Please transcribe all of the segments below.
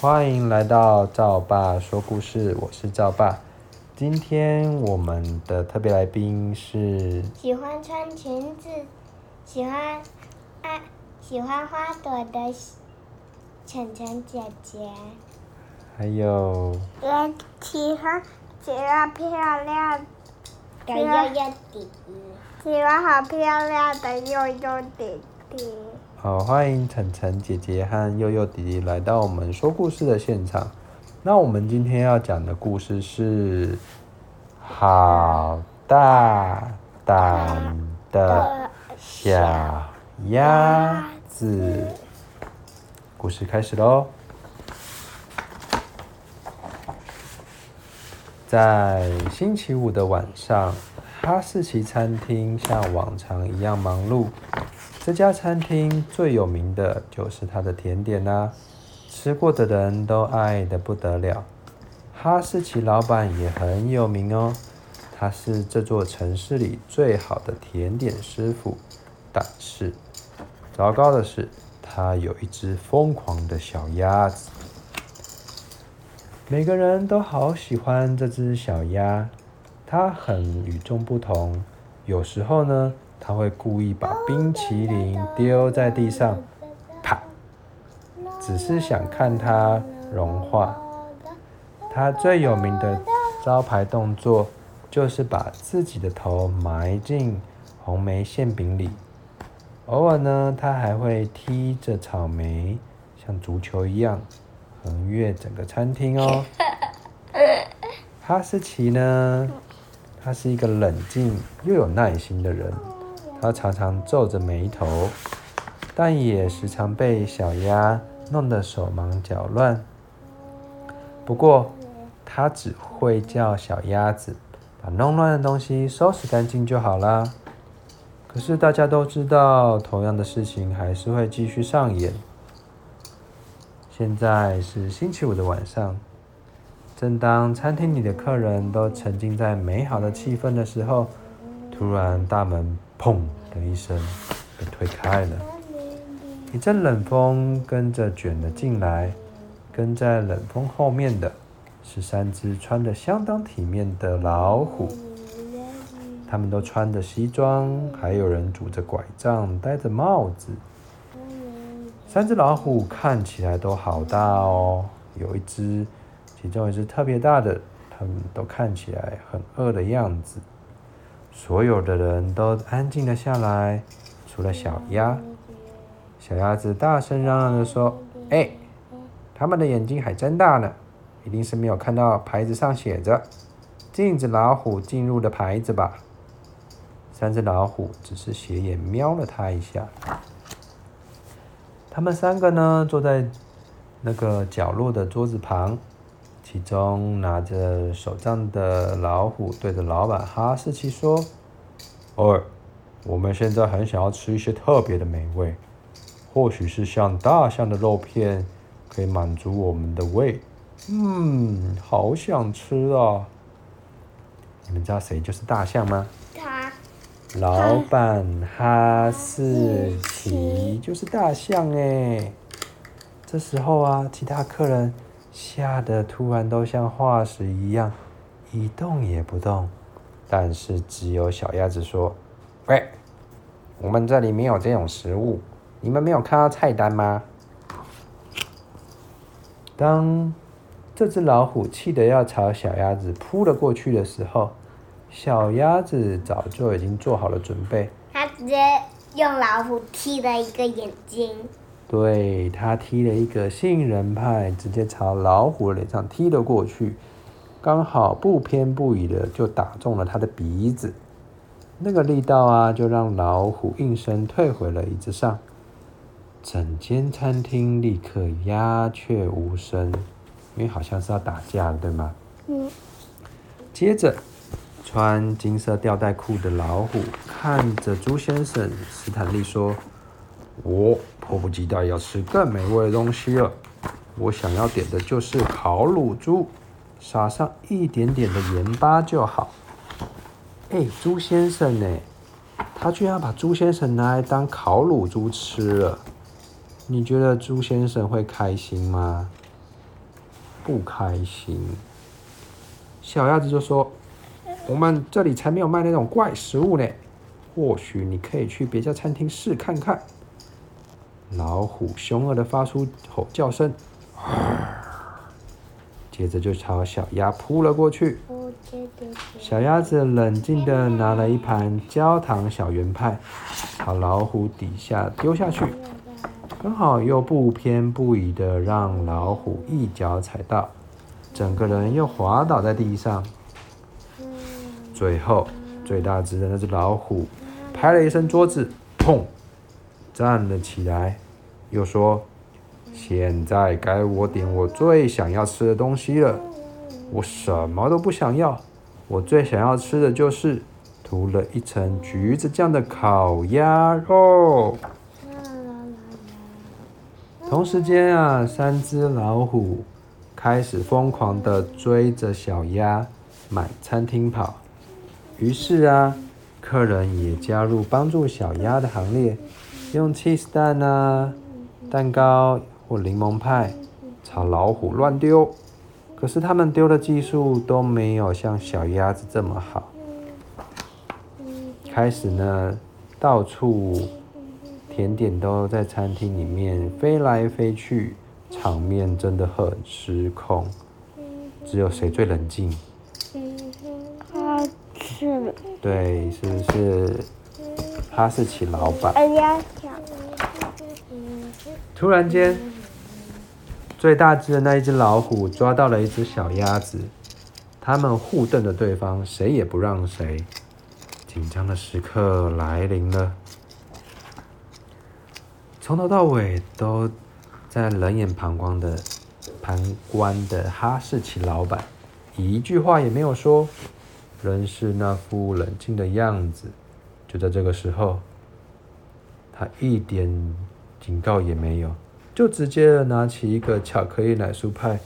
欢迎来到赵爸说故事，我是赵爸。今天我们的特别来宾是喜欢穿裙子、喜欢爱、喜欢花朵的晨晨姐姐，还有也喜欢喜欢漂亮的悠悠弟弟，喜欢好漂亮的悠悠弟弟。好，欢迎晨晨姐姐和悠悠弟弟来到我们说故事的现场。那我们今天要讲的故事是好大胆的小鸭子。故事开始喽！在星期五的晚上，哈士奇餐厅像往常一样忙碌。这家餐厅最有名的就是它的甜点啦、吃过的人都爱得不得了。哈士奇老板也很有名哦，他是这座城市里最好的甜点师傅。但是，糟糕的是，他有一只疯狂的小鸭子。每个人都好喜欢这只小鸭，它很与众不同。有时候呢，他会故意把冰淇淋丢在地上，啪！只是想看它融化。他最有名的招牌动作就是把自己的头埋进红莓馅饼里。偶尔呢，他还会踢着草莓，像足球一样横越整个餐厅哦。哈士奇呢，他是一个冷静又有耐心的人。他常常皱着眉头，但也时常被小鸭弄得手忙脚乱。不过，他只会叫小鸭子把弄乱的东西收拾干净就好啦。可是大家都知道，同样的事情还是会继续上演。现在是星期五的晚上，正当餐厅里的客人都沉浸在美好的气氛的时候，突然大门。砰的一声，被推开了。一阵冷风跟着卷了进来，跟在冷风后面的是三只穿得相当体面的老虎。他们都穿着西装，还有人拄着拐杖，戴着帽子。三只老虎看起来都好大哦，有一只，其中一只特别大的，他们都看起来很饿的样子。所有的人都安静了下来，除了小鸭。小鸭子大声嚷嚷着说：“哎，他们的眼睛还真大呢，一定是没有看到牌子上写着‘禁止老虎进入’的牌子吧？”三只老虎只是斜眼瞄了他一下。他们三个呢，坐在那个角落的桌子旁。其中拿着手杖的老虎对着老板哈士奇说：“哦，我们现在很想要吃一些特别的美味，或许是像大象的肉片，可以满足我们的胃。嗯，好想吃啊！你们知道谁就是大象吗？他，老板哈士奇就是大象哎。这时候啊，其他客人。”吓得突然都像化石一样，一动也不动。但是只有小鸭子说：“喂，我们这里没有这种食物，你们没有看到菜单吗？”当这只老虎气得要朝小鸭子扑了过去的时候，小鸭子早就已经做好了准备。它直接用老虎踢了一个眼睛。对，他踢了一个杏仁派，直接朝老虎的脸上踢了过去，刚好不偏不倚的就打中了他的鼻子。那个力道啊，就让老虎应声退回了椅子上。整间餐厅立刻鸦雀无声，因为好像是要打架了，对吗？嗯。接着，穿金色吊带裤的老虎看着朱先生斯坦利说：“我。”迫不及待要吃更美味的东西了。我想要点的就是烤乳猪，撒上一点点的盐巴就好。哎，猪先生呢？他居然把猪先生拿来当烤乳猪吃了。你觉得猪先生会开心吗？不开心。小鸭子就说：“我们这里才没有卖那种怪食物呢，或许你可以去别家餐厅试看看。”老虎凶恶地发出吼叫声，接着就朝小鸭扑了过去。小鸭子冷静地拿了一盘焦糖小圆派，朝老虎底下丢下去，刚好又不偏不倚地让老虎一脚踩到，整个人又滑倒在地上。最后，最大只的那只老虎拍了一声桌子，砰，站了起来，又说：“现在该我点我最想要吃的东西了。我什么都不想要，我最想要吃的就是涂了一层橘子酱的烤鸭肉。”同时间啊，三只老虎开始疯狂地追着小鸭满餐厅跑。于是啊，客人也加入帮助小鸭的行列，用 cheese 蛋啊、蛋糕或柠檬派朝老虎乱丢。可是他们丢的技术都没有像小鸭子这么好。开始呢，到处甜点都在餐厅里面飞来飞去，场面真的很失控。只有谁最冷静？是，对，是不是哈士奇老板？突然间，最大只的那一只老虎抓到了一只小鸭子，他们互瞪着对方，谁也不让谁。紧张的时刻来临了，从头到尾都在冷眼旁观的旁观的哈士奇老板，一句话也没有说。仍是那副冷静的样子。就在这个时候，他一点警告也没有，就直接拿起一个巧克力奶酥派，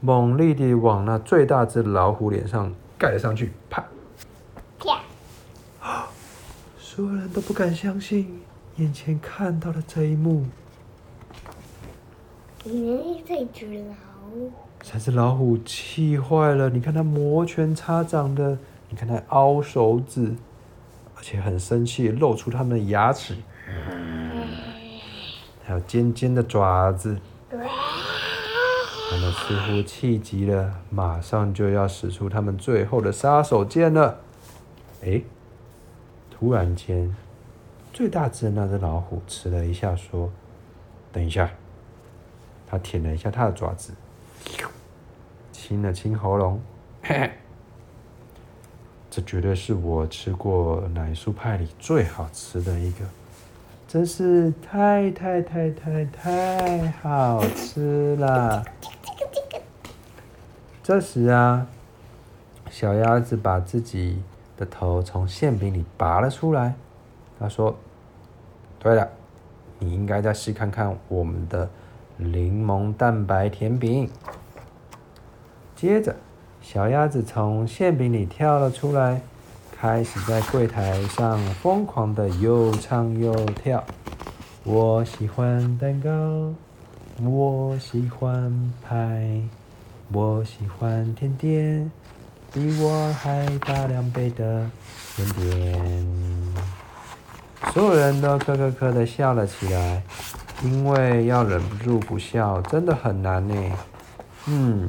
猛力地往那最大只老虎脸上盖了上去。啪！啪！所有人都不敢相信眼前看到的这一幕。你这只老虎，三只老虎气坏了。你看它摩拳擦掌的。你看它凹手指，而且很生气，露出它们的牙齿，还有尖尖的爪子。它们似乎气急了，马上就要使出他们最后的杀手锏了。哎，突然间，最大只的那只老虎迟了一下，说：“等一下。”它舔了一下它的爪子，清了清喉咙，嘿嘿。这绝对是我吃过奶酥派里最好吃的一个，真是太太太太太好吃了。这时啊，小鸭子把自己的头从馅饼里拔了出来。他说：“对了，你应该再试看看我们的柠檬蛋白甜饼。”接着。小鸭子从馅饼里跳了出来，开始在柜台上疯狂的又唱又跳。我喜欢蛋糕，我喜欢派，我喜欢甜点，比我还大两倍的甜点。所有人都咯咯咯的笑了起来，因为要忍不住不笑真的很难呢。嗯。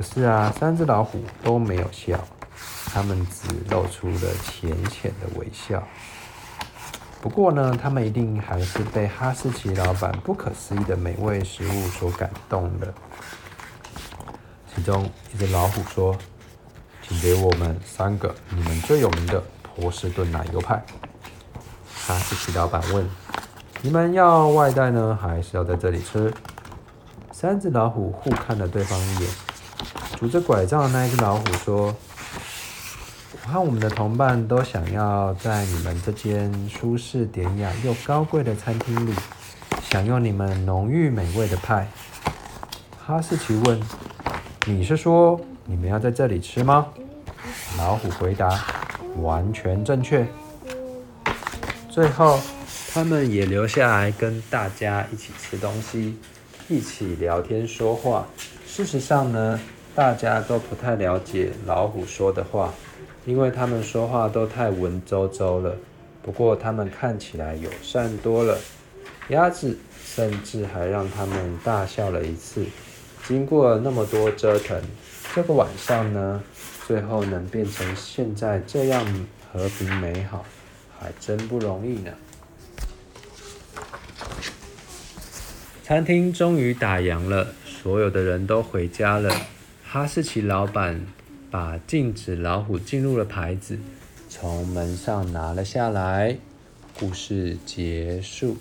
可是啊，三只老虎都没有笑，他们只露出了浅浅的微笑。不过呢，他们一定还是被哈士奇老板不可思议的美味食物所感动了。其中一只老虎说：“请给我们三个你们最有名的波士顿奶油派。”哈士奇老板问：“你们要外带呢，还是要在这里吃？”三只老虎互看了对方一眼。拄着拐杖的那一只老虎说：“我和我们的同伴都想要在你们这间舒适典雅又高贵的餐厅里，享用你们浓郁美味的派。”哈士奇问：“你是说你们要在这里吃吗？”老虎回答：“完全正确。”最后，他们也留下来跟大家一起吃东西，一起聊天说话。事实上呢，大家都不太了解老虎说的话，因为他们说话都太文绉绉了。不过他们看起来友善多了。鸭子甚至还让他们大笑了一次。经过了那么多折腾，这个晚上呢，最后能变成现在这样和平美好，还真不容易呢。餐厅终于打烊了，所有的人都回家了。哈士奇老板把禁止老虎进入的牌子从门上拿了下来。故事结束。